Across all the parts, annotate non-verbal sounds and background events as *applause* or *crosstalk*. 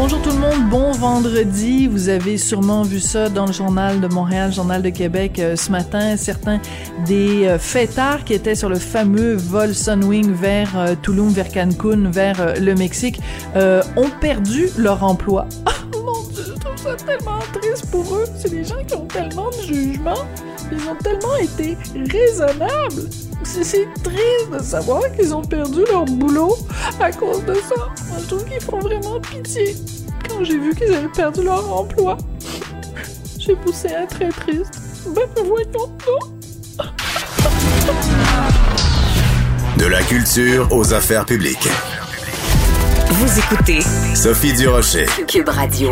Bonjour tout le monde, bon vendredi. Vous avez sûrement vu ça dans le journal de Montréal, journal de Québec euh, ce matin. Certains des euh, fêtards qui étaient sur le fameux vol Sunwing vers euh, Tulum, vers Cancun, vers euh, le Mexique, ont perdu leur emploi. Oh *laughs* mon Dieu, je trouve ça tellement triste pour eux. C'est des gens qui ont tellement de jugement. Ils ont tellement été raisonnables. C'est triste de savoir qu'ils ont perdu leur boulot à cause de ça. Moi, je trouve qu'ils font vraiment pitié. Quand j'ai vu qu'ils avaient perdu leur emploi, j'ai poussé un très triste. Ben, voyons. De la culture aux affaires publiques. Vous écoutez Sophie Durocher. Cube Radio.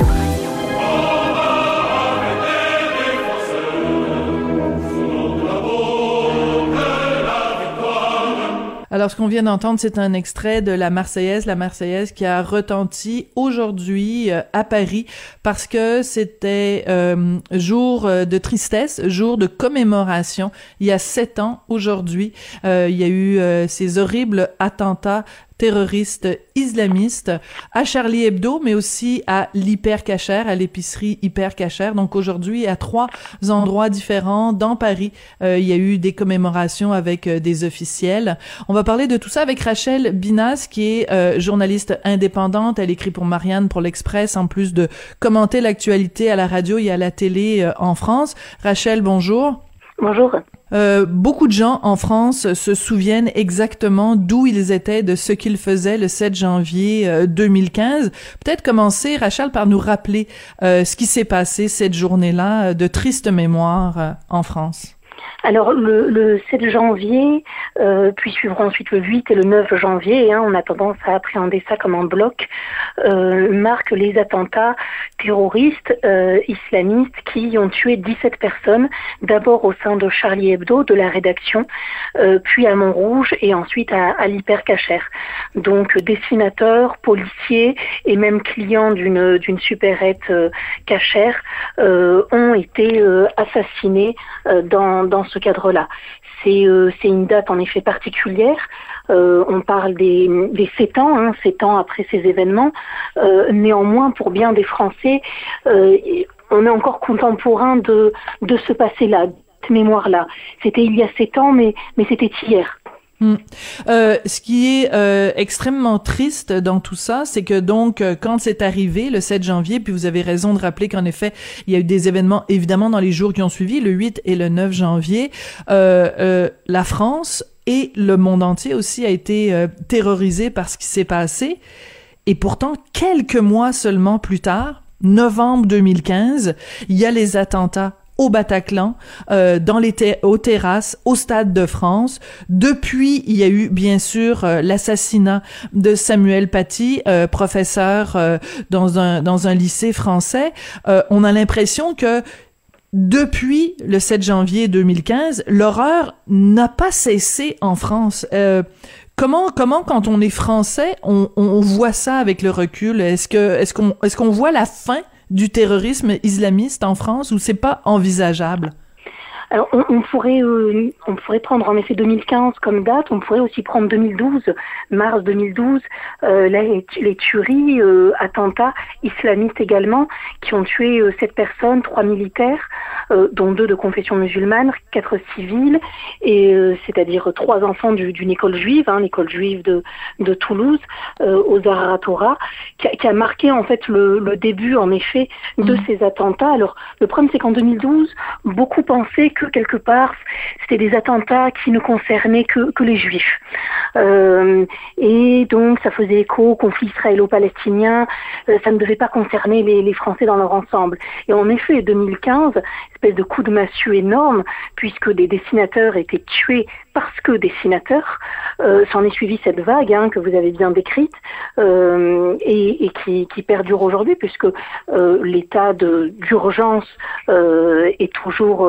Alors, ce qu'on vient d'entendre, c'est un extrait de la Marseillaise, la Marseillaise qui a retenti aujourd'hui euh, à Paris parce que c'était euh, jour euh, de tristesse, jour de commémoration. Il y a sept ans aujourd'hui, euh, il y a eu ces horribles attentats terroristes islamistes à Charlie Hebdo, mais aussi à l'Hyper Cacher, à l'épicerie Hyper Cacher. Donc aujourd'hui, à trois endroits différents dans Paris, euh, il y a eu des commémorations avec euh, des officiels. On va parler de tout ça avec Rachel Binas, qui est euh, journaliste indépendante. Elle écrit pour Marianne, pour l'Express, en plus de commenter l'actualité à la radio et à la télé en France. Rachel, bonjour. Bonjour. Euh, beaucoup de gens en France se souviennent exactement d'où ils étaient, de ce qu'ils faisaient le 7 janvier euh, 2015. Peut-être commencer, Rachel, par nous rappeler euh, ce qui s'est passé cette journée-là euh, de triste mémoire euh, en France. Alors le, le 7 janvier, euh, puis suivront ensuite le 8 et le 9 janvier, hein, on a tendance à appréhender ça comme un bloc, euh, marque les attentats terroristes euh, islamistes qui ont tué 17 personnes, d'abord au sein de Charlie Hebdo, de la rédaction, euh, puis à Montrouge et ensuite à, à l'Hypercacher. Donc dessinateurs, policiers et même clients d'une d'une supérette cachère ont été assassinés dans, dans ce cadre-là. C'est euh, c'est une date en effet particulière. Euh, on parle des, des 7 ans, hein, 7 ans après ces événements. Euh, néanmoins, pour bien des Français, on est encore contemporain de, ce passé-là, de cette mémoire-là. C'était il y a 7 ans, mais c'était hier. Hmm. Euh, ce qui est euh, extrêmement triste dans tout ça, c'est que donc euh, quand c'est arrivé le 7 janvier, puis vous avez raison de rappeler qu'en effet il y a eu des événements évidemment dans les jours qui ont suivi, le 8 et le 9 janvier, la France et le monde entier aussi a été terrorisé par ce qui s'est passé. Et pourtant, quelques mois seulement plus tard, novembre 2015, il y a les attentats au Bataclan, euh, dans les ter- aux terrasses, au Stade de France. Depuis, il y a eu bien sûr euh, l'assassinat de Samuel Paty, euh, professeur euh, dans un dans un lycée français. Euh, on a l'impression que depuis le 7 janvier 2015, l'horreur n'a pas cessé en France. Comment, comment, quand on est français, on, on voit ça avec le recul? Est-ce que, est-ce qu'on, est-ce qu'on voit la fin du terrorisme islamiste en France ou c'est pas envisageable? Alors, on, on pourrait, euh, on pourrait prendre en effet 2015 comme date. On pourrait aussi prendre 2012, mars 2012, euh, les, les tueries, euh, attentats islamistes également, qui ont tué sept personnes, trois militaires, dont deux de confession musulmane, quatre civils, et c'est-à-dire trois enfants du- d'une école juive, hein, l'école juive de, de Toulouse, aux Zahra Torah, qui a, qui a marqué en fait le, le début en effet de Mhm. ces attentats. Alors, le problème c'est qu'en 2012, beaucoup pensaient que quelque part c'était des attentats qui ne concernaient que, les juifs. Euh, et donc ça faisait écho au conflit israélo-palestinien, euh, ça ne devait pas concerner les, Français dans leur ensemble. Et en effet, 2015, espèce de coup de massue énorme, puisque des dessinateurs étaient tués parce que dessinateurs, euh, s'en est suivi cette vague hein, que vous avez bien décrite, et, qui, perdure aujourd'hui puisque l'état d'urgence est toujours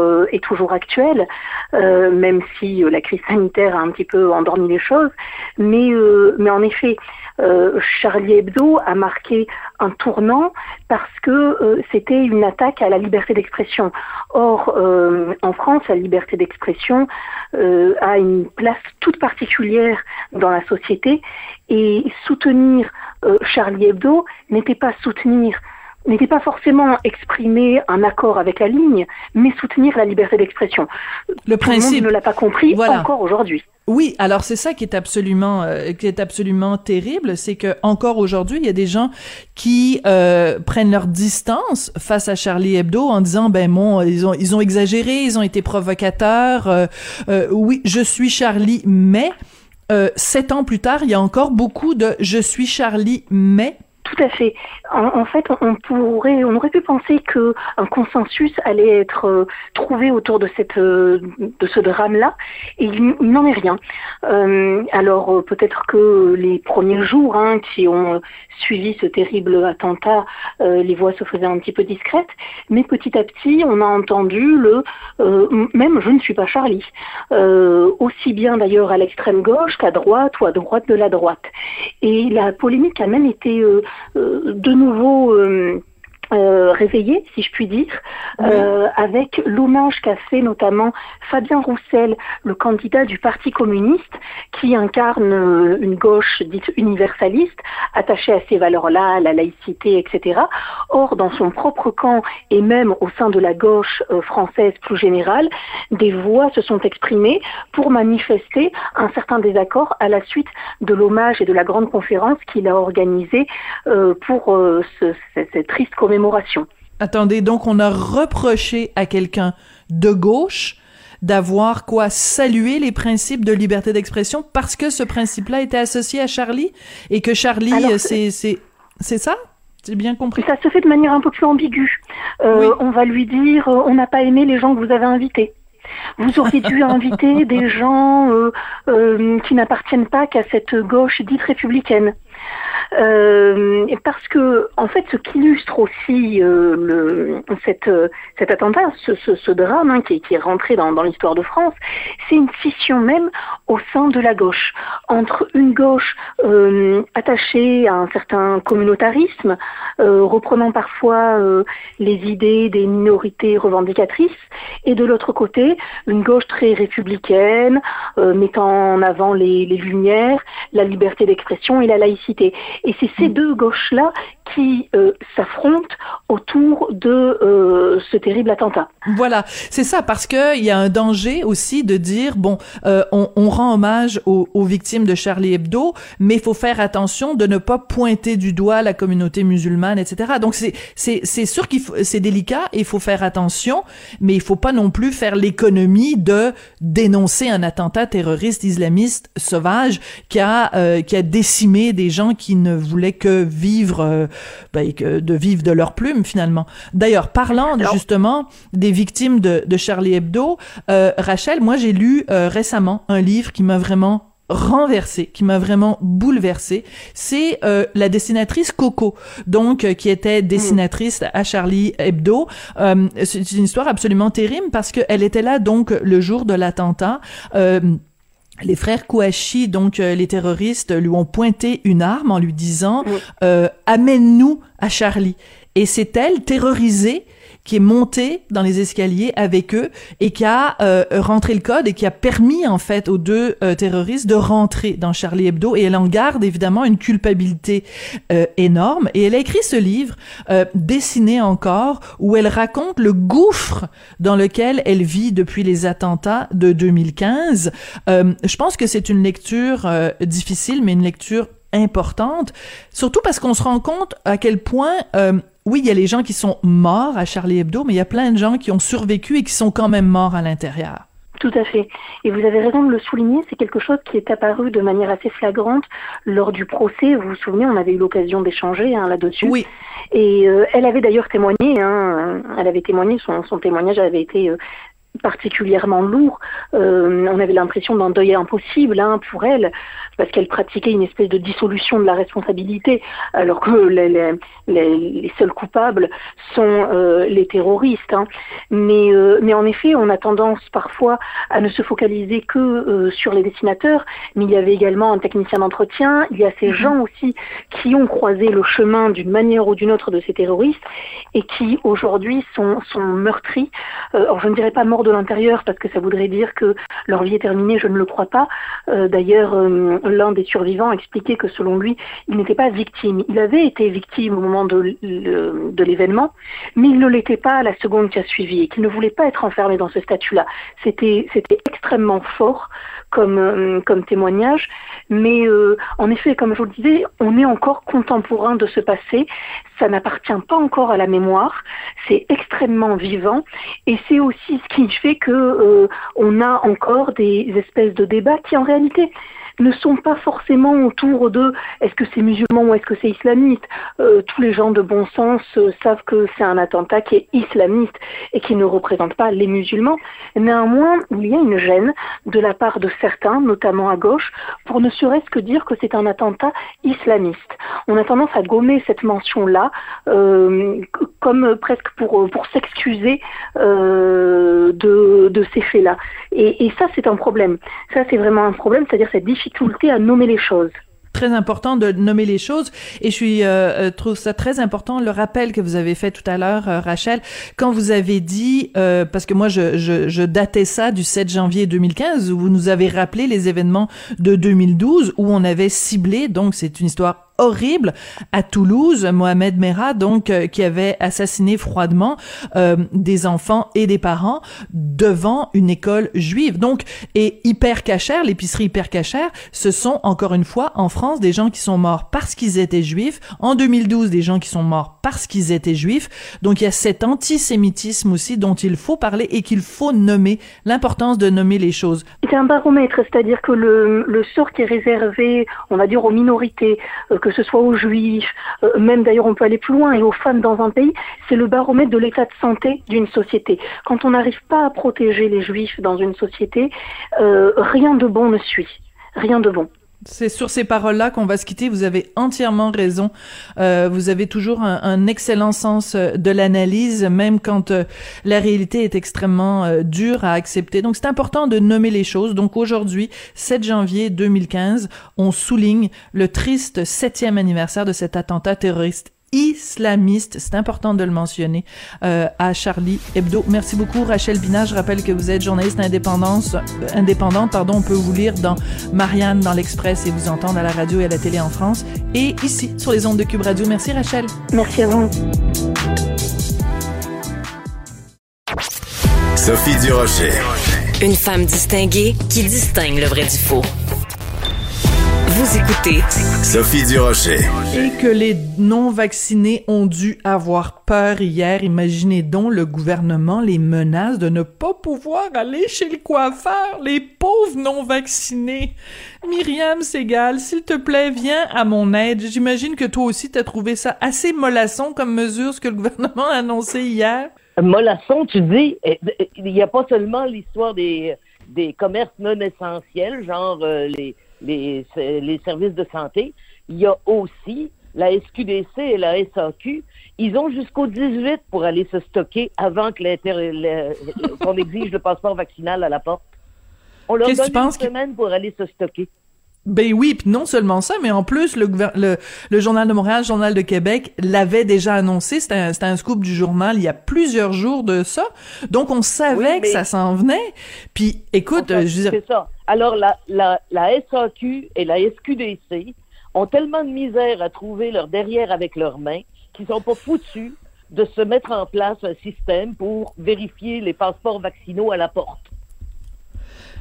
actuel, même si la crise sanitaire a un petit peu endormi les choses. Mais mais en effet, Charlie Hebdo a marqué un tournant parce que c'était une attaque à la liberté d'expression. Or, en France, la liberté d'expression a une place toute particulière dans la société et soutenir euh, Charlie Hebdo n'était pas soutenir n'était pas forcément exprimer un accord avec la ligne, mais soutenir la liberté d'expression. Le principe Tout le monde ne l'a pas compris encore aujourd'hui. Oui, alors c'est ça qui est absolument euh, qui est absolument terrible, c'est que encore aujourd'hui, il y a des gens qui euh, prennent leur distance face à Charlie Hebdo en disant ben bon, ils ont ils ont exagéré, ils ont été provocateurs. Euh, oui, je suis Charlie, mais sept ans plus tard, il y a encore beaucoup de Je suis Charlie, mais tout à fait. En, fait, on, pourrait, on aurait pu penser que un consensus allait être euh, trouvé autour de cette, euh, de ce drame-là, et il, n'en est rien. Euh, alors peut-être que les premiers jours hein, qui ont suivi ce terrible attentat, les voix se faisaient un petit peu discrètes, mais petit à petit, on a entendu le même je ne suis pas Charlie, aussi bien d'ailleurs à l'extrême gauche qu'à droite ou à droite de la droite. Et la polémique a même été de nouveau euh, euh, réveillé, si je puis dire, euh, avec l'hommage qu'a fait notamment Fabien Roussel, le candidat du Parti communiste, qui incarne euh, une gauche dite universaliste, attachée à ces valeurs-là, la laïcité, etc. Or, dans son propre camp et même au sein de la gauche euh, française plus générale, des voix se sont exprimées pour manifester un certain désaccord à la suite de l'hommage et de la grande conférence qu'il a organisée pour ce, cette triste commémoration Attendez, donc on a reproché à quelqu'un de gauche d'avoir quoi saluer les principes de liberté d'expression parce que ce principe-là était associé à Charlie et que Charlie c'est c'est c'est ça? J'ai bien compris. Ça se fait de manière un peu plus ambiguë. Euh, on va lui dire euh, on n'a pas aimé les gens que vous avez invités. Vous auriez dû *laughs* inviter des gens euh, qui n'appartiennent pas qu'à cette gauche dite républicaine. Euh, parce que en fait, ce qui illustre aussi euh, le, cette, cet attentat, ce, ce, ce drame hein, qui, qui, est rentré dans, dans l'histoire de France, c'est une scission même au sein de la gauche entre une gauche euh, attachée à un certain communautarisme, euh, reprenant parfois euh, les idées des minorités revendicatrices, et de l'autre côté, une gauche très républicaine, mettant en avant les, les lumières, la liberté d'expression et la laïcité. Et c'est ces mm. deux gauches-là qui euh, s'affrontent autour de euh, ce terrible attentat. Voilà, c'est ça, parce que il y a un danger aussi de dire bon, euh, on, on, rend hommage aux, aux, victimes de Charlie Hebdo, mais il faut faire attention de ne pas pointer du doigt la communauté musulmane, etc. Donc c'est sûr qu'il c'est délicat, il faut faire attention, mais il faut pas non plus faire l'économie de dénoncer un attentat terroriste islamiste sauvage qui a euh, qui a décimé des gens qui ne voulaient que vivre ben, de vivre de leur plume finalement. D'ailleurs, parlant justement des victimes de, de Charlie Hebdo, euh, Rachel, moi j'ai lu euh, récemment un livre qui m'a vraiment renversé, qui m'a vraiment bouleversé, c'est euh, la dessinatrice Coco, donc euh, qui était dessinatrice à Charlie Hebdo. Euh, c'est une histoire absolument terrible parce qu'elle était là donc le jour de l'attentat les frères Kouachi, donc euh, les terroristes, lui ont pointé une arme en lui disant euh, Amène-nous à Charlie. Et c'est elle, terrorisée, qui est monté dans les escaliers avec eux et qui a euh, rentré le code et qui a permis en fait aux deux euh, terroristes de rentrer dans Charlie Hebdo et elle en garde évidemment une culpabilité euh, énorme et elle a écrit ce livre dessiné encore où elle raconte le gouffre dans lequel elle vit depuis les attentats de 2015. je pense que c'est une lecture difficile mais une lecture importante, surtout parce qu'on se rend compte à quel point oui, il y a les gens qui sont morts à Charlie Hebdo, mais il y a plein de gens qui ont survécu et qui sont quand même morts à l'intérieur. Tout à fait. Et vous avez raison de le souligner, c'est quelque chose qui est apparu de manière assez flagrante lors du procès. Vous vous souvenez, on avait eu l'occasion d'échanger hein, là-dessus. Oui. Et euh, elle avait d'ailleurs témoigné, hein, elle avait témoigné, son, son témoignage avait été euh, particulièrement lourd. Euh, on avait l'impression d'un deuil impossible hein, pour elle, parce qu'elle pratiquait une espèce de dissolution de la responsabilité, alors que les, les, les, seuls coupables sont euh, les terroristes. Hein. Mais, euh, mais en effet, on a tendance parfois à ne se focaliser que sur les dessinateurs, mais il y avait également un technicien d'entretien, il y a ces mhm. gens aussi qui ont croisé le chemin d'une manière ou d'une autre de ces terroristes et qui aujourd'hui sont, sont meurtris. alors je ne dirais pas morts de l'intérieur parce que ça voudrait dire que leur vie est terminée, je ne le crois pas. D'ailleurs, l'un des survivants expliquait que selon lui, il n'était pas victime. Il avait été victime au moment de, de l'événement, mais il ne l'était pas à la seconde qui a suivi et qu'il ne voulait pas être enfermé dans ce statut-là. C'était extrêmement fort comme, euh, comme témoignage, mais euh, en effet, comme je vous le disais, on est encore contemporain de ce passé. Ça n'appartient pas encore à la mémoire. C'est extrêmement vivant et c'est aussi ce qui fait que euh, on a encore des espèces de débats qui en réalité ne sont pas forcément autour de est-ce que c'est musulman ou est-ce que c'est islamiste? Euh, tous les gens de bon sens euh, savent que c'est un attentat qui est islamiste et qui ne représente pas les musulmans. Néanmoins, il y a une gêne de la part de certains, notamment à gauche, pour ne serait-ce que dire que c'est un attentat islamiste. On a tendance à gommer cette mention-là euh, comme presque pour, pour s'excuser de, de ces faits-là. Et, et ça, c'est un problème. Ça, c'est vraiment un problème, c'est-à-dire cette difficulté à nommer les choses. Très important de nommer les choses. Et je euh, euh, trouve ça très important le rappel que vous avez fait tout à l'heure euh, Rachel. Quand vous avez dit parce que moi je, datais ça du 7 janvier 2015 où vous nous avez rappelé les événements de 2012 où on avait ciblé donc c'est une histoire horrible à Toulouse, Mohamed Merah, donc euh, qui avait assassiné froidement euh, des enfants et des parents devant une école juive. Donc, et hyper cachère, l'épicerie hyper cachère, ce sont encore une fois en France des gens qui sont morts parce qu'ils étaient juifs. En 2012, des gens qui sont morts parce qu'ils étaient juifs. Donc, il y a cet antisémitisme aussi dont il faut parler et qu'il faut nommer, l'importance de nommer les choses. C'est un baromètre, c'est-à-dire que le, le sort qui est réservé, on va dire, aux minorités, euh, ce soit aux juifs, euh, même d'ailleurs on peut aller plus loin, et aux femmes dans un pays, c'est le baromètre de l'état de santé d'une société. Quand on n'arrive pas à protéger les juifs dans une société, euh, rien de bon ne suit. Rien de bon. C'est sur ces paroles-là qu'on va se quitter. Vous avez entièrement raison. Euh, vous avez toujours un, excellent sens euh, de l'analyse, même quand euh, la réalité est extrêmement euh, dure à accepter. Donc, c'est important de nommer les choses. Donc, aujourd'hui, 7 janvier 2015, on souligne le triste septième anniversaire de cet attentat terroriste islamiste, c'est important de le mentionner, euh, à Charlie Hebdo. Merci beaucoup Rachel Bina, je rappelle que vous êtes journaliste indépendance, euh, indépendante, pardon, on peut vous lire dans Marianne, dans l'Express et vous entendre à la radio et à la télé en France et ici sur les ondes de Cube Radio. Merci Rachel. Merci à vous. Sophie Durocher. Une femme distinguée qui distingue le vrai du faux. Vous écoutez Sophie Durocher. Et que les non-vaccinés ont dû avoir peur hier. Imaginez donc le gouvernement les menace de ne pas pouvoir aller chez le coiffeur. Les pauvres non-vaccinés. Myriam Segal, s'il te plaît, viens à mon aide. J'imagine que toi aussi t'as trouvé ça assez mollasson comme mesure, ce que le gouvernement a annoncé hier. Mollasson, tu dis, eh, eh, il n'y a pas seulement l'histoire des, des commerces non essentiels, genre euh, les les, les services de santé. Il y a aussi la SQDC et la SAQ. Ils ont jusqu'au 18 pour aller se stocker avant que qu'on exige le passeport vaccinal à la porte. On leur donne une semaine pour aller se stocker. Ben oui, puis non seulement ça, mais en plus, le, le, Journal de Montréal, le Journal de Québec l'avait déjà annoncé. C'était un, un, scoop du journal il y a plusieurs jours de ça. Donc, on savait que ça s'en venait. Puis, écoute, je veux dire... C'est ça. Alors, la, la, la SAQ et la SQDC ont tellement de misère à trouver leur derrière avec leurs mains qu'ils sont pas foutus de se mettre en place un système pour vérifier les passeports vaccinaux à la porte.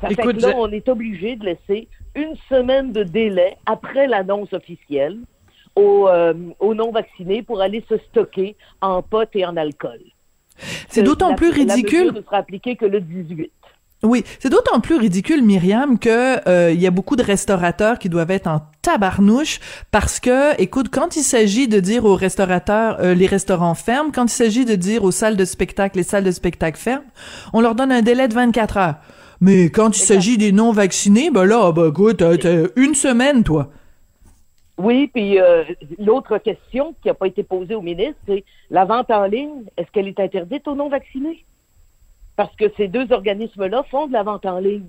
Ça fait que là, on est obligé de laisser une semaine de délai après l'annonce officielle aux, euh, aux non-vaccinés pour aller se stocker en potes et en alcool. C'est d'autant plus ridicule. La ne sera appliquée que le 18. Oui, c'est d'autant plus ridicule, Myriam, que euh, il y a beaucoup de restaurateurs qui doivent être en tabarnouche parce que, écoute, quand il s'agit de dire aux restaurateurs, euh, les restaurants ferment, quand il s'agit de dire aux salles de spectacle, les salles de spectacle ferment, on leur donne un délai de 24 heures. Mais quand il s'agit des non-vaccinés, ben là, ben écoute, t'as une semaine, toi. Oui, puis euh, l'autre question qui n'a pas été posée au ministre, c'est la vente en ligne, est-ce qu'elle est interdite aux non-vaccinés? Parce que ces deux organismes-là font de la vente en ligne.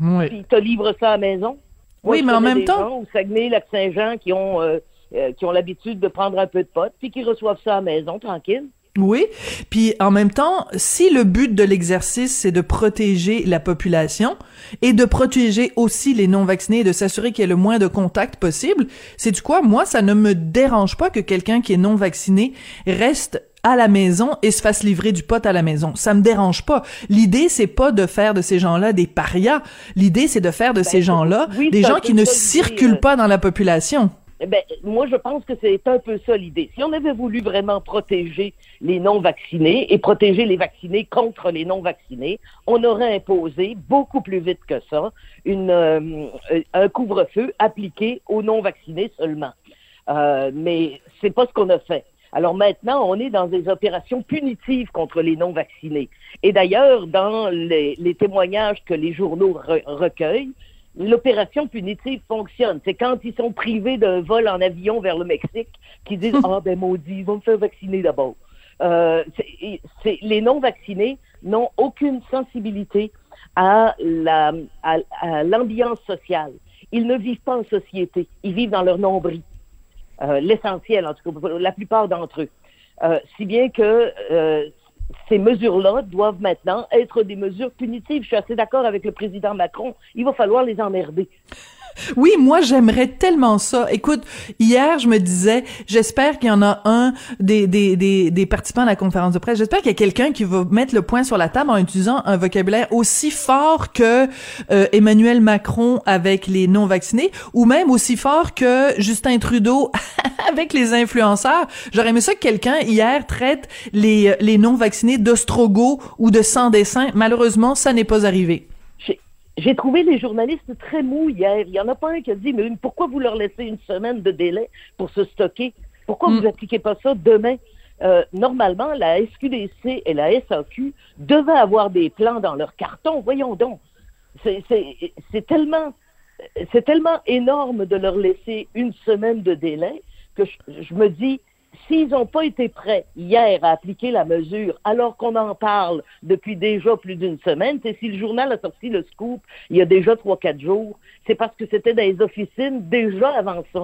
Oui. Puis ils te livrent ça à la maison. Moi, Oui, mais en même des temps- gens Au Saguenay, Lac-Saint-Jean, qui ont euh, euh, qui ont l'habitude de prendre un peu de pot, puis qui reçoivent ça à la maison, tranquille. Oui, puis en même temps, si le but de l'exercice c'est de protéger la population et de protéger aussi les non-vaccinés et de s'assurer qu'il y ait le moins de contacts possible, c'est du quoi? Moi, ça ne me dérange pas que quelqu'un qui est non vacciné reste à la maison et se fasse livrer du pot à la maison. Ça me dérange pas. L'idée c'est pas de faire de ces gens-là des parias. L'idée c'est de faire de ces gens-là Ben, oui, des gens qui ne circulent euh. pas dans la population. Ben, moi, je pense que c'est un peu ça l'idée. Si on avait voulu vraiment protéger les non-vaccinés et protéger les vaccinés contre les non-vaccinés, on aurait imposé beaucoup plus vite que ça une, euh, un couvre-feu appliqué aux non-vaccinés seulement. Euh, mais c'est pas ce qu'on a fait. Alors maintenant, on est dans des opérations punitives contre les non-vaccinés. Et d'ailleurs, dans les, témoignages que les journaux re- recueillent, l'opération punitive fonctionne. C'est quand ils sont privés d'un vol en avion vers le Mexique qu'ils disent *laughs* Ah ben maudit, ils vont me faire vacciner d'abord. Euh, c'est- c'est- les non-vaccinés n'ont aucune sensibilité à la- à- à l'ambiance sociale. Ils ne vivent pas en société. Ils vivent dans leur nombril. Euh, L'essentiel, en tout cas, la plupart d'entre eux. Euh, si bien que euh, ces mesures-là doivent maintenant être des mesures punitives. Je suis assez d'accord avec le président Macron. Il va falloir les emmerder. Oui, moi j'aimerais tellement ça. Écoute, hier je me disais, j'espère qu'il y en a un des, des, des, des participants à la conférence de presse. J'espère qu'il y a quelqu'un qui va mettre le point sur la table en utilisant un vocabulaire aussi fort que euh, Emmanuel Macron avec les non vaccinés, ou même aussi fort que Justin Trudeau *laughs* avec les influenceurs. J'aurais aimé ça que quelqu'un hier traite les les non vaccinés d'ostrogoths ou de sans dessin. Malheureusement, ça n'est pas arrivé. J'ai- trouvé les journalistes très mous hier. Il y en a pas un qui a dit, mais pourquoi vous leur laissez une semaine de délai pour se stocker? Pourquoi Mm. vous appliquez pas ça demain? Euh, normalement, la SQDC et la SAQ devaient avoir des plans dans leur carton. Voyons donc. C'est- tellement, c'est tellement énorme de leur laisser une semaine de délai que je, je me dis, s'ils n'ont pas été prêts hier à appliquer la mesure, alors qu'on en parle depuis déjà plus d'une semaine, c'est si le journal a sorti le scoop il y a déjà trois, quatre jours, c'est parce que c'était dans les officines déjà avant ça.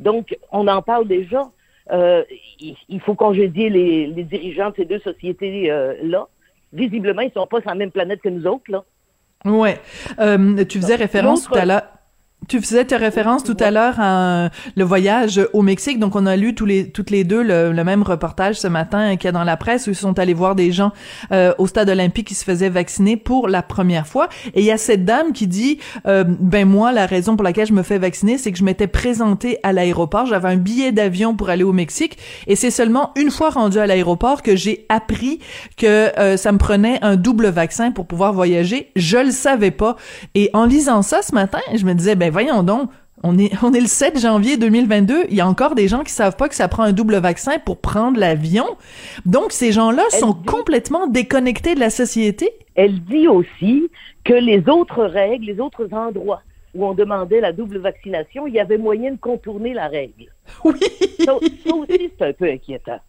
Donc, on en parle déjà. Euh, il, faut congédier les, les dirigeants de ces deux sociétés-là. Visiblement, ils sont pas sur la même planète que nous autres, là. Ouais. Euh, tu faisais référence tout à l'heure. Tu faisais ta référence tout à l'heure à euh, le voyage au Mexique. Donc, on a lu tous les, toutes les deux le, le même reportage ce matin qu'il y a dans la presse où ils sont allés voir des gens euh, au stade olympique qui se faisaient vacciner pour la première fois. Et il y a cette dame qui dit, euh, ben moi, la raison pour laquelle je me fais vacciner, c'est que je m'étais présentée à l'aéroport. J'avais un billet d'avion pour aller au Mexique. Et c'est seulement une fois rendue à l'aéroport que j'ai appris que euh, ça me prenait un double vaccin pour pouvoir voyager. Je le savais pas. Et en lisant ça ce matin, je me disais, ben voyons donc, on est, *laughs* on est le 7 janvier 2022. Il y a encore des gens qui savent pas que ça prend un double vaccin pour prendre l'avion. Donc, ces gens-là sont dit- complètement déconnectés de la société. Elle dit aussi que les autres règles, les autres endroits où on demandait la double vaccination, il y avait moyen de contourner la règle. *laughs* Oui. Ça, ça aussi, c'est un peu inquiétant.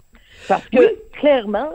Parce que, Oui. clairement,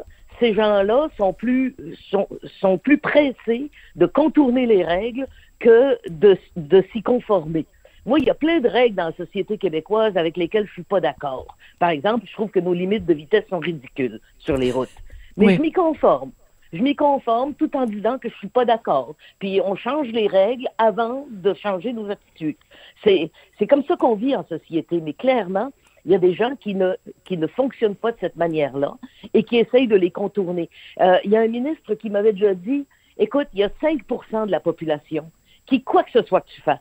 ces gens-là sont plus, sont, sont plus pressés de contourner les règles que de, de s'y conformer. Moi, il y a plein de règles dans la société québécoise avec lesquelles je suis pas d'accord. Par exemple, je trouve que nos limites de vitesse sont ridicules sur les routes. Mais Oui. je m'y conforme. Je m'y conforme tout en disant que je suis pas d'accord. Puis on change les règles avant de changer nos attitudes. C'est, c'est comme ça qu'on vit en société. Mais clairement, il y a des gens qui ne, qui ne fonctionnent pas de cette manière-là et qui essayent de les contourner. Euh, il y a un ministre qui m'avait déjà dit, écoute, il y a 5 de la population qui, quoi que ce soit que tu fasses,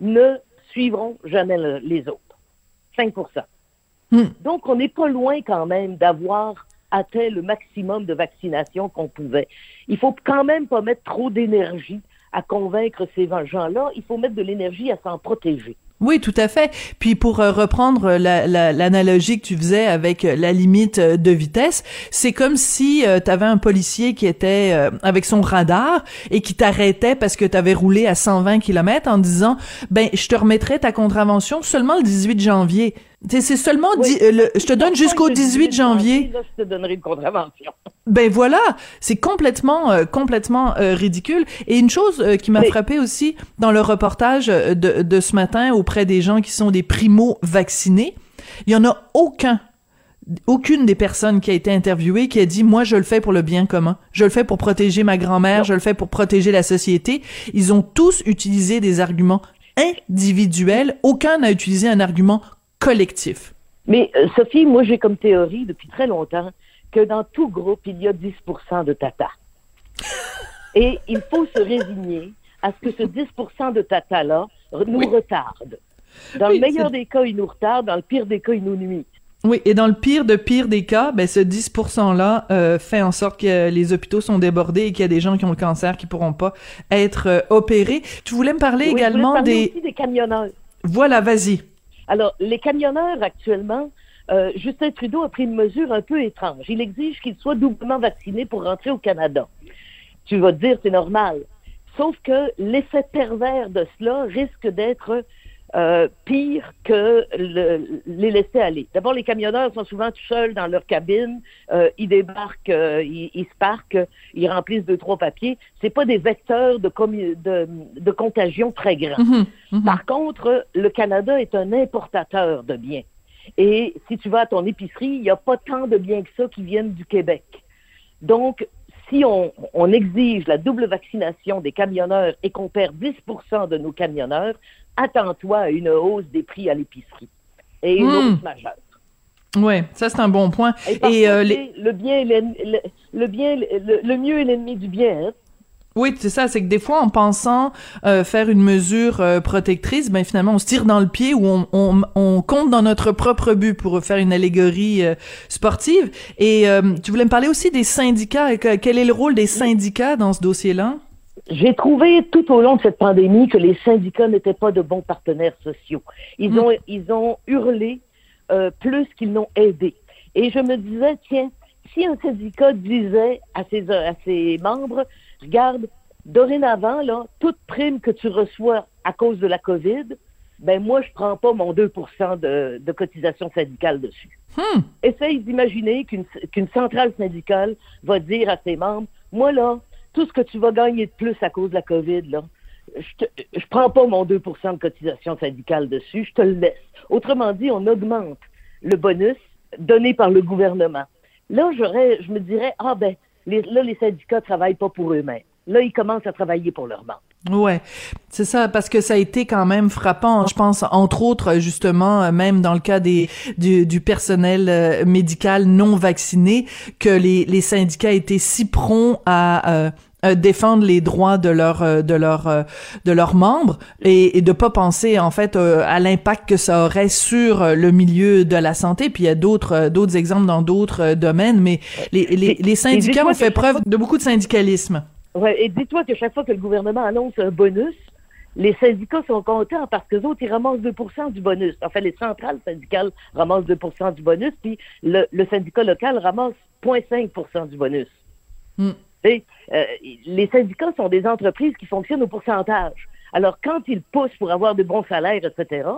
ne suivront jamais le- les autres. 5 Hmm. Donc, on n'est pas loin quand même d'avoir atteint le maximum de vaccination qu'on pouvait. Il faut quand même pas mettre trop d'énergie à convaincre ces gens-là. Il faut mettre de l'énergie à s'en protéger. Oui, tout à fait. Puis pour euh, reprendre l'analogie que tu faisais avec euh, la limite euh, de vitesse, c'est comme si tu avais un policier qui était avec son radar et qui t'arrêtait parce que tu avais roulé à 120 km en disant ben je te remettrai ta contravention seulement le 18 janvier. C'est seulement je te donne jusqu'au 18 janvier. je te donnerai une contravention. Ben voilà, c'est complètement complètement ridicule. Et une chose qui m'a frappé aussi dans le reportage de, de ce matin au auprès des gens qui sont des primo-vaccinés, il y en a aucun aucune des personnes qui a été interviewée qui a dit moi je le fais pour le bien commun, je le fais pour protéger ma grand-mère, je le fais pour protéger la société. Ils ont tous utilisé des arguments individuels, aucun n'a utilisé un argument collectif. Mais euh, Sophie, moi j'ai comme théorie depuis très longtemps que dans tout groupe, il y a 10% de tata. *laughs* Et il faut se résigner à ce que ce 10% de tata-là nous retarde. Dans le meilleur des cas, il nous retarde. Dans le pire des cas, il nous nuit. Oui, et dans le pire de pire des cas, ben ce 10%-là euh, fait en sorte que les hôpitaux sont débordés et qu'il y a des gens qui ont le cancer qui pourront pas être euh, opérés. Tu voulais me parler également je des... Aussi des camionneurs. Voilà, vas-y. Alors, les camionneurs actuellement, euh, Justin Trudeau a pris une mesure un peu étrange. Il exige qu'ils soient doublement vaccinés pour rentrer au Canada. Tu vas te dire, c'est normal. Sauf que l'effet pervers de cela risque d'être euh, pire que les laisser aller. D'abord, les camionneurs sont souvent tout seuls dans leur cabine. Euh, ils débarquent, euh, ils, se parquent, ils remplissent deux, trois papiers. C'est pas des vecteurs de, de, de contagion très grands. Mhm, mhm. Par contre, le Canada est un importateur de biens. Et si tu vas à ton épicerie, il n'y a pas tant de biens que ça qui viennent du Québec. Donc, si on, exige la double vaccination des camionneurs et qu'on perd 10% de nos camionneurs, attends-toi à une hausse des prix à l'épicerie et une hmm. hausse majeure. Oui, ça c'est un bon point. Et, euh, le bien, le, bien, le, mieux est l'ennemi du bien. Hein? Oui, c'est ça, c'est que des fois, en pensant euh, faire une mesure euh, protectrice, ben finalement, on se tire dans le pied ou on, on, on compte dans notre propre but pour faire une allégorie euh, sportive. Et tu voulais me parler aussi des syndicats. Quel est le rôle des syndicats dans ce dossier-là? J'ai trouvé tout au long de cette pandémie que les syndicats n'étaient pas de bons partenaires sociaux. Ils, hmm. ont, ils ont hurlé plus qu'ils n'ont aidé. Et je me disais, tiens, si un syndicat disait à ses, à ses membres, regarde, dorénavant, là, toute prime que tu reçois à cause de la COVID, ben moi, je prends pas mon 2 de, de cotisation syndicale dessus. Hmm. Essaye d'imaginer qu'une centrale syndicale va dire à ses membres, moi, là, tout ce que tu vas gagner de plus à cause de la COVID, là, je, ne prends pas mon 2% de cotisation syndicale dessus, je te le laisse. Autrement dit, on augmente le bonus donné par le gouvernement. Là, j'aurais, je me dirais, ah ben, là, les syndicats travaillent pas pour eux-mêmes. Là, ils commencent à travailler pour leurs membres. Ouais, c'est ça, parce que ça a été quand même frappant. Je pense, entre autres, justement, même dans le cas des du, personnel euh, médical non vacciné, que les, les syndicats étaient si prompts à euh, euh, défendre les droits de leurs euh, de leurs euh, de leurs membres et, et de pas penser en fait à l'impact que ça aurait sur le milieu de la santé puis il y a d'autres d'autres exemples dans d'autres domaines mais les les, les syndicats ont fait preuve de beaucoup de syndicalisme. Ouais, et dis-toi que chaque fois que le gouvernement annonce un bonus, les syndicats sont contents parce que autres, ils ramassent 2% du bonus. Enfin, les centrales syndicales ramassent 2% du bonus, puis le, le syndicat local ramasse 0,5% du bonus. Hmm. Euh, les syndicats sont des entreprises qui fonctionnent au pourcentage. Alors, quand ils poussent pour avoir de bons salaires, etc.,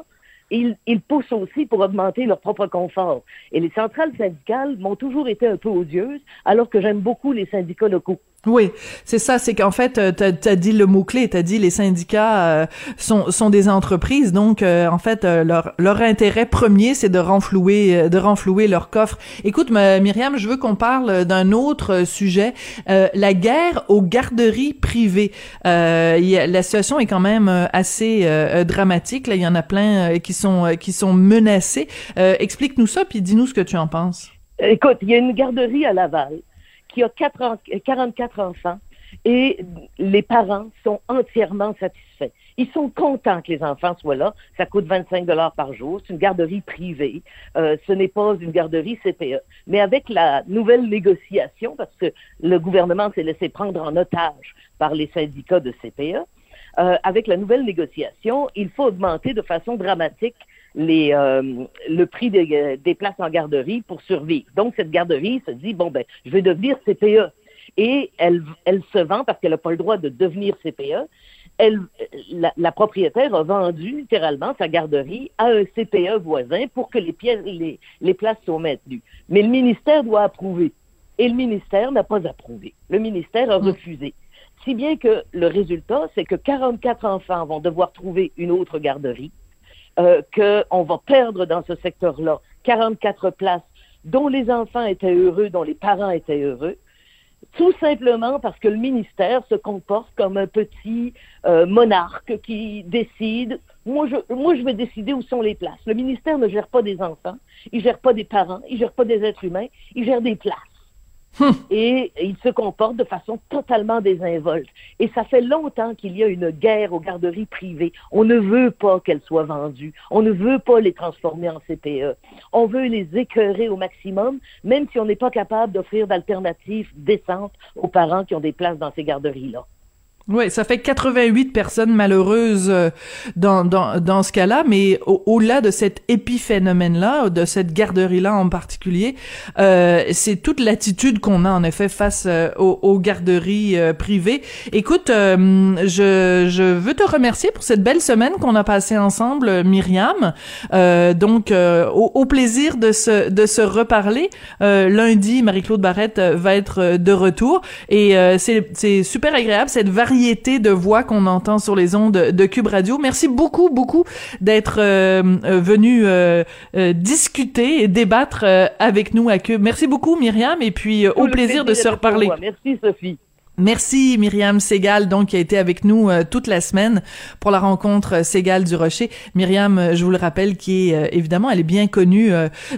ils, ils, poussent aussi pour augmenter leur propre confort. Et les centrales syndicales m'ont toujours été un peu odieuses, alors que j'aime beaucoup les syndicats locaux. Oui, c'est ça, c'est qu'en fait, euh, tu as, dit le mot-clé, tu dit les syndicats euh, sont, sont des entreprises, donc euh, en fait, leur, leur intérêt premier, c'est de renflouer de renflouer leur coffre. Écoute, Myriam, je veux qu'on parle d'un autre sujet, la guerre aux garderies privées. la situation est quand même assez dramatique, là, il y en a plein qui sont qui sont menacés. Explique-nous ça, puis dis-nous ce que tu en penses. Écoute, il y a une garderie à Laval qui a 44 enfants et les parents sont entièrement satisfaits. Ils sont contents que les enfants soient là. Ça coûte 25 dollars par jour. C'est une garderie privée. Euh, ce n'est pas une garderie CPE. Mais avec la nouvelle négociation, parce que le gouvernement s'est laissé prendre en otage par les syndicats de CPE, euh, avec la nouvelle négociation, il faut augmenter de façon dramatique les, euh, le prix des, des places en garderie pour survivre. Donc, cette garderie se dit, bon, ben, je vais devenir CPE. Et elle, elle se vend parce qu'elle n'a pas le droit de devenir CPE. Elle, la, la, propriétaire a vendu littéralement sa garderie à un CPE voisin pour que les, pièces, les, les places soient maintenues. Mais le ministère doit approuver. Et le ministère n'a pas approuvé. Le ministère a refusé. Si bien que le résultat, c'est que 44 enfants vont devoir trouver une autre garderie, euh, qu'on va perdre dans ce secteur-là 44 places dont les enfants étaient heureux, dont les parents étaient heureux, tout simplement parce que le ministère se comporte comme un petit euh, monarque qui décide. Moi je, moi, je vais décider où sont les places. Le ministère ne gère pas des enfants, il gère pas des parents, il gère pas des êtres humains, il gère des places. Et il se comporte de façon totalement désinvolte. Et ça fait longtemps qu'il y a une guerre aux garderies privées. On ne veut pas qu'elles soient vendues. On ne veut pas les transformer en CPE. On veut les écœurer au maximum, même si on n'est pas capable d'offrir d'alternatives décentes aux parents qui ont des places dans ces garderies-là. Oui, ça fait 88 personnes malheureuses euh, dans, dans, dans ce cas-là, mais au-delà de cet épiphénomène-là, de cette garderie-là en particulier, euh, c'est toute l'attitude qu'on a en effet face euh, aux, aux, garderies euh, privées. Écoute, je, je veux te remercier pour cette belle semaine qu'on a passée ensemble, Myriam. donc, au, au, plaisir de se, de se reparler. lundi, Marie-Claude Barrette va être de retour et c'est super agréable cette variété variété de voix qu'on entend sur les ondes de Cube Radio. Merci beaucoup, beaucoup d'être euh, euh venu euh, euh, discuter et débattre avec nous à Cube. Merci beaucoup, Myriam, et puis au plaisir, plaisir de se reparler. Merci, Sophie. Merci Myriam Segal, donc qui a été avec nous euh, toute la semaine pour la rencontre euh, Segal du Rocher. Myriam, euh, je vous le rappelle, qui est évidemment, elle est bien connue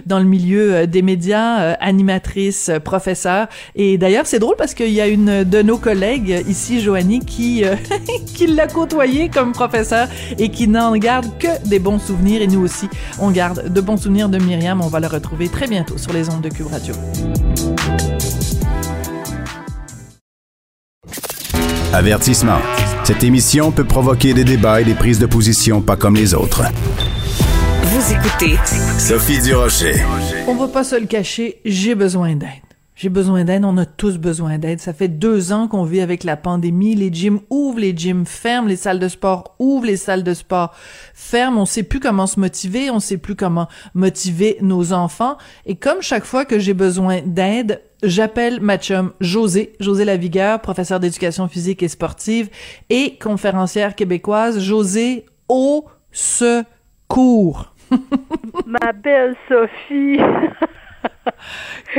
dans le milieu des médias, animatrice, professeure. Et d'ailleurs, c'est drôle parce qu'il y a une de nos collègues ici, Joanie, qui *laughs* qui l'a côtoyée comme professeur et qui n'en garde que des bons souvenirs. Et nous aussi, on garde de bons souvenirs de Myriam. On va la retrouver très bientôt sur les ondes de Cube Radio. Avertissement. Cette émission peut provoquer des débats et des prises de position pas comme les autres. Vous écoutez Sophie Durocher. On va pas se le cacher, j'ai besoin d'aide. J'ai besoin d'aide, on a tous besoin d'aide. Ça fait deux ans qu'on vit avec la pandémie. Les gyms ouvrent, les gyms ferment, les salles de sport ouvrent, les salles de sport ferment. On sait plus comment se motiver, on sait plus comment motiver nos enfants. Et comme chaque fois que j'ai besoin d'aide, j'appelle ma chum José, José Lavigueur, professeur d'éducation physique et sportive et conférencière québécoise. José, au secours! ma belle Sophie! *laughs*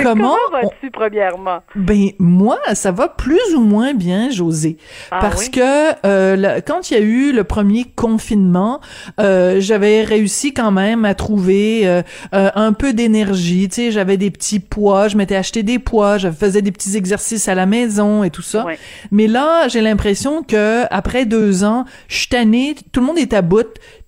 Comment, Comment vas-tu, premièrement? Ben, moi, ça va plus ou moins bien, José. Ah parce oui? que euh, quand il y a eu le premier confinement, euh, j'avais réussi quand même à trouver euh, un peu d'énergie. Tu sais, j'avais des petits poids, je m'étais acheté des poids, je faisais des petits exercices à la maison et tout ça. Mais là, j'ai l'impression que après deux ans, je suis tannée, tout le monde est à bout.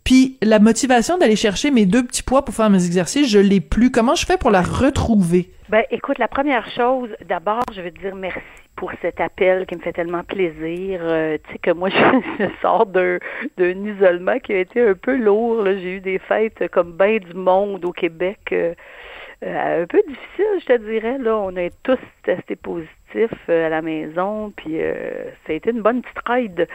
Puis la motivation d'aller chercher mes deux petits poids pour faire mes exercices, je l'ai plus. Comment je fais pour la retrouver? Ben, écoute, la première chose, d'abord, je veux te dire merci pour cet appel qui me fait tellement plaisir. Euh, tu sais que moi, *laughs* je, sors d'un isolement qui a été un peu lourd. J'ai eu des fêtes comme bien du monde au Québec. euh, euh, un peu difficile, je te dirais. Là, on a tous testé positif à la maison, puis ça a été une bonne petite ride.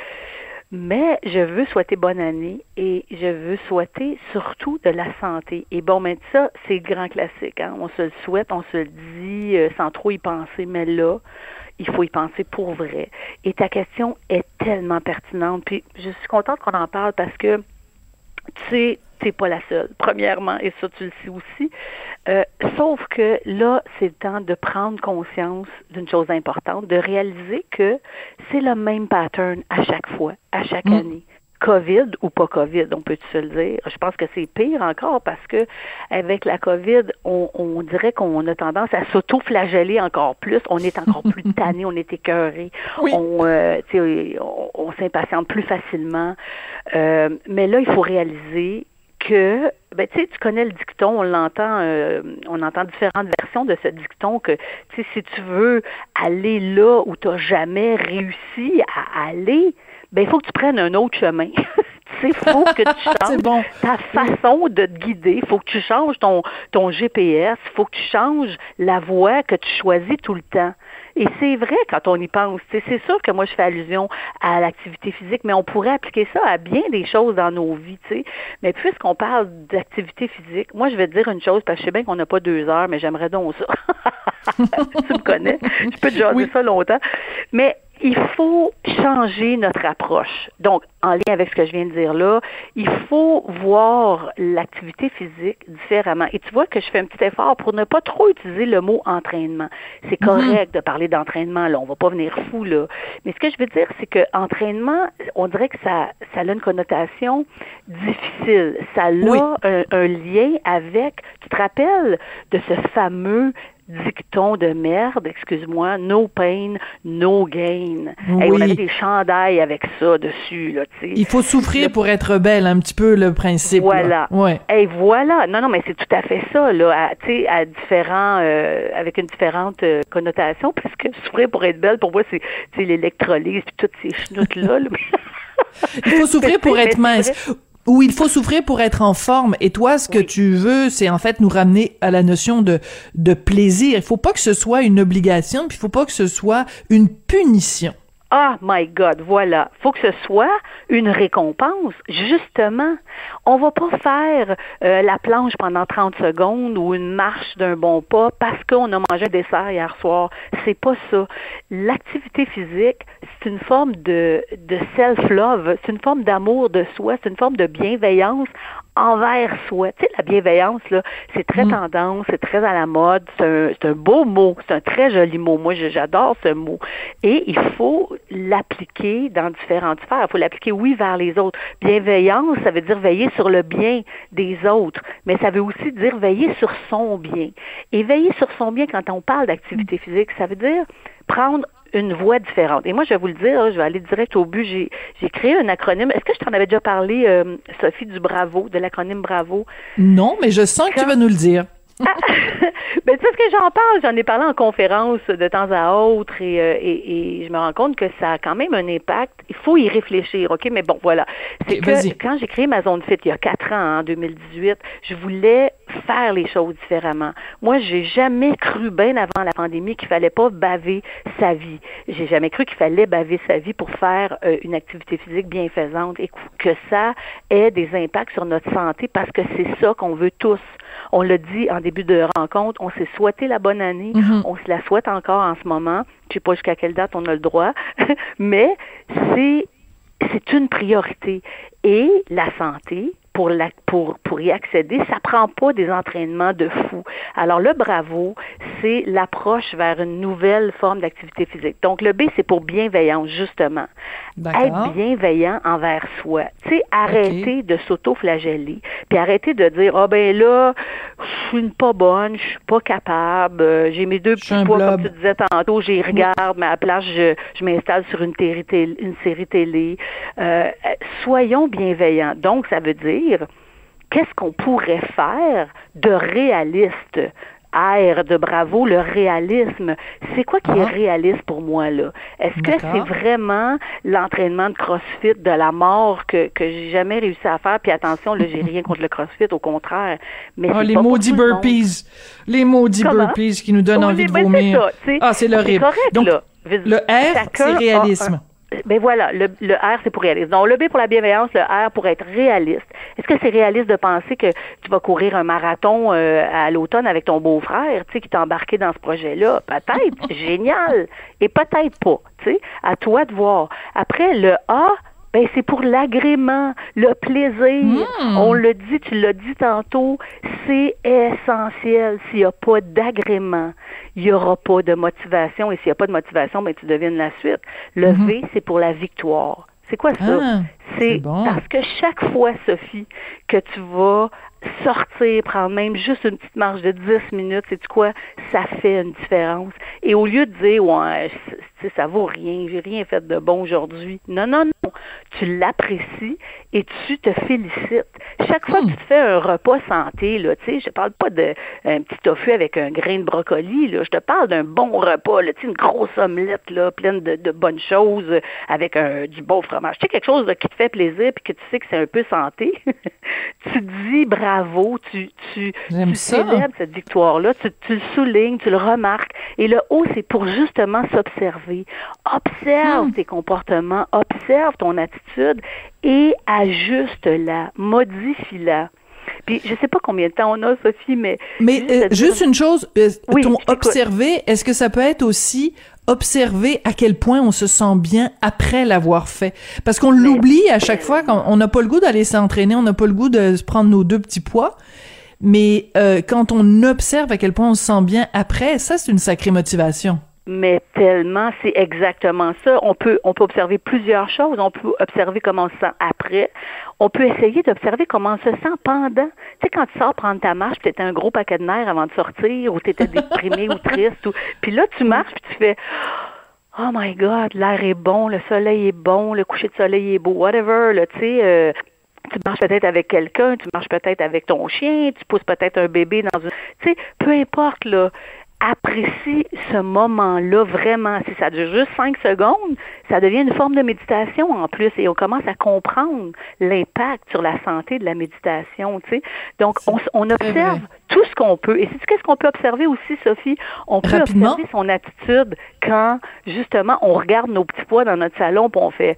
Mais je veux souhaiter bonne année et je veux souhaiter surtout de la santé. Et bon, mais ça, c'est le grand classique. Hein? On se le souhaite, on se le dit euh, sans trop y penser, mais là, il faut y penser pour vrai. Et ta question est tellement pertinente. Puis je suis contente qu'on en parle parce que tu sais, t'es pas la seule, premièrement, et ça tu le sais aussi. Euh, sauf que là, c'est le temps de prendre conscience d'une chose importante, de réaliser que c'est le même pattern à chaque fois, à chaque Mm. année. COVID ou pas COVID, on peut se le dire? Je pense que c'est pire encore parce que avec la COVID, on, on dirait qu'on a tendance à s'auto-flageller encore plus. On est encore plus *laughs* tanné, on est écœuré, on, euh, on, on s'impatiente plus facilement. Euh, mais là, il faut réaliser que ben tu sais tu connais le dicton on l'entend euh, on entend différentes versions de ce dicton que tu sais si tu veux aller là où tu n'as jamais réussi à aller ben il faut que tu prennes un autre chemin *laughs* il faut que tu *laughs* changes ta façon de te guider. Il faut que tu changes ton, ton GPS. Il faut que tu changes la voie que tu choisis tout le temps. Et c'est vrai quand on y pense. C'est sûr que moi, je fais allusion à l'activité physique, mais on pourrait appliquer ça à bien des choses dans nos vies. sais. Mais puisqu'on parle d'activité physique, moi, je vais te dire une chose, parce que je sais bien qu'on n'a pas deux heures, mais j'aimerais donc ça. *laughs* tu me connais. Je peux te jaser ça longtemps. Mais il faut changer notre approche. Donc, en lien avec ce que je viens de dire là, il faut voir l'activité physique différemment. Et tu vois que je fais un petit effort pour ne pas trop utiliser le mot entraînement. C'est correct de parler d'entraînement, là, on va pas venir fou, là. Mais ce que je veux dire, c'est que entraînement, on dirait que ça, ça a une connotation difficile. Ça a un, un lien avec, tu te rappelles de ce fameux dicton de merde, excuse-moi, no pain, no gain. Oui. on avait des chandails avec ça dessus, là, tu sais. Il faut souffrir pour être belle, un petit peu le principe. Voilà. Ouais. Et voilà. Non, non, mais c'est tout à fait ça, là, tu sais, à différents, euh, avec une différente euh, connotation, parce que souffrir pour être belle, pour moi, c'est, l'électrolyse puis toutes ces chenoutes-là. Là. *laughs* Il faut souffrir pour *laughs* être mince où il faut souffrir pour être en forme. Et toi, ce que tu veux, c'est en fait nous ramener à la notion de, de plaisir. Il faut pas que ce soit une obligation, puis il faut pas que ce soit une punition. Ah, my God, voilà. Faut que ce soit une récompense, justement. On va pas faire euh, la planche pendant 30 secondes ou une marche d'un bon pas parce qu'on a mangé un dessert hier soir. C'est pas ça. L'activité physique, c'est une forme de, de self-love, c'est une forme d'amour de soi, c'est une forme de bienveillance envers soi. Tu sais, la bienveillance, là, c'est très mm. tendance, c'est très à la mode, c'est un, un, beau mot, c'est un très joli mot. Moi, j'adore ce mot. Et il faut l'appliquer dans différentes sphères. Il faut l'appliquer, oui, vers les autres. Bienveillance, ça veut dire veiller sur le bien des autres, mais ça veut aussi dire veiller sur son bien. Et veiller sur son bien, quand on parle d'activité physique, ça veut dire prendre une voie différente. Et moi, je vais vous le dire, je vais aller direct au but. J'ai, créé un acronyme. Est-ce que je t'en avais déjà parlé, euh, Sophie, du Bravo, de l'acronyme Bravo? Non, mais je sens que tu vas nous le dire. Ah, *laughs* ben, tu sais ce que j'en parle, j'en ai parlé en conférence de temps à autre et, euh, et, et, je me rends compte que ça a quand même un impact. Il faut y réfléchir, OK? Mais bon, voilà. C'est que quand j'ai créé ma zone fit il y a quatre ans, en 2018, je voulais faire les choses différemment. Moi, j'ai jamais cru, bien avant la pandémie, qu'il fallait pas baver sa vie. J'ai jamais cru qu'il fallait baver sa vie pour faire euh, une activité physique bienfaisante et que ça ait des impacts sur notre santé parce que c'est ça qu'on veut tous. On l'a dit en début de rencontre, on s'est souhaité la bonne année, mm-hmm. on se la souhaite encore en ce moment. Je sais pas jusqu'à quelle date on a le droit, *laughs* mais c'est c'est une priorité. Et la santé, pour, la, pour, pour y accéder, ça prend pas des entraînements de fou. Alors le bravo, c'est l'approche vers une nouvelle forme d'activité physique. Donc le B, c'est pour bienveillance, justement. Être bienveillant envers soi. Tu sais, arrêter de s'auto-flageller, puis arrêter de dire, ah oh, ben là, je suis pas bonne, je suis pas capable, euh, j'ai mes deux petits poids, comme tu disais tantôt, j'y regarde, mais à la place, je, je m'installe sur une, télé, une série télé. Euh, soyons bienveillants. Donc, ça veut dire, qu'est-ce qu'on pourrait faire de réaliste? Air de bravo, le réalisme. C'est quoi qui est ah. réaliste pour moi là? Est-ce que c'est vraiment l'entraînement de CrossFit de la mort que que j'ai jamais réussi à faire? Puis attention, là, j'ai *laughs* rien contre le CrossFit, au contraire. Mais ah, les maudits burpees, les maudits burpees qui nous donnent envie de ben, vomir. ah, c'est horrible. Donc, le R, c'est réalisme. Ben voilà, le, le R, c'est pour réaliste. Donc, le B pour la bienveillance, le R pour être réaliste. Est-ce que c'est réaliste de penser que tu vas courir un marathon euh, à l'automne avec ton beau-frère, tu sais, qui t'a embarqué dans ce projet-là? Peut-être, *laughs* génial. Et peut-être pas, tu sais. À toi de voir. Après, le A, ben c'est pour l'agrément, le plaisir. Hmm. On le dit, tu l'as dit tantôt, c'est essentiel. S'il n'y a pas d'agrément, il n'y aura pas de motivation. Et s'il n'y a pas de motivation, ben tu devines la suite. Le hmm. V, c'est pour la victoire. C'est quoi ça? Ah. C'est parce que chaque fois, Sophie, que tu vas sortir, prendre même juste une petite marche de 10 minutes, c'est quoi? Ça fait une différence. Et au lieu de dire, ouais, ça vaut rien, j'ai rien fait de bon aujourd'hui. Non, non, non. Tu l'apprécies et tu te félicites. Chaque fois que tu te fais un repas santé, là, tu sais, je parle pas d'un petit tofu avec un grain de brocoli, là, je te parle d'un bon repas, là, tu sais, une grosse omelette, là, pleine de, bonnes choses, avec un, du beau fromage. Tu sais, quelque chose qui te fait plaisir puis que tu sais que c'est un peu santé. *laughs* tu dis bravo, tu, tu, tu célèbres cette victoire-là, tu, tu le soulignes, tu le remarques. Et le haut, c'est pour justement s'observer. Observe hmm. tes comportements, observe ton attitude et ajuste-la, modifie-la. Puis je sais pas combien de temps on a, Sophie, mais mais euh, juste, une chose, euh, ton observer, est-ce que ça peut être aussi observer à quel point on se sent bien après l'avoir fait? Parce qu'on l'oublie à chaque fois, quand on n'a pas le goût d'aller s'entraîner, on n'a pas le goût de se prendre nos deux petits poids. Mais euh, quand on observe à quel point on se sent bien après, ça, c'est une sacrée motivation. Mais tellement, c'est exactement ça. On peut, on peut observer plusieurs choses. On peut observer comment on se sent après. On peut essayer d'observer comment on se sent pendant. Tu sais, quand tu sors prendre ta marche, tu étais un gros paquet de nerfs avant de sortir, ou tu étais déprimé ou triste. Puis là, tu marches, puis tu fais Oh my God, l'air est bon, le soleil est bon, le coucher de soleil est beau, whatever, tu sais. Euh, tu marches peut-être avec quelqu'un, tu marches peut-être avec ton chien, tu pousses peut-être un bébé dans une... Tu sais, peu importe, là apprécie ce moment-là vraiment. Si ça dure juste cinq secondes, ça devient une forme de méditation en plus et on commence à comprendre l'impact sur la santé de la méditation. Tu sais. Donc, on, on observe tout ce qu'on peut. Et c'est qu'est-ce qu'on peut observer aussi, Sophie? On peut observer son attitude quand, justement, on regarde nos petits pois dans notre salon et on fait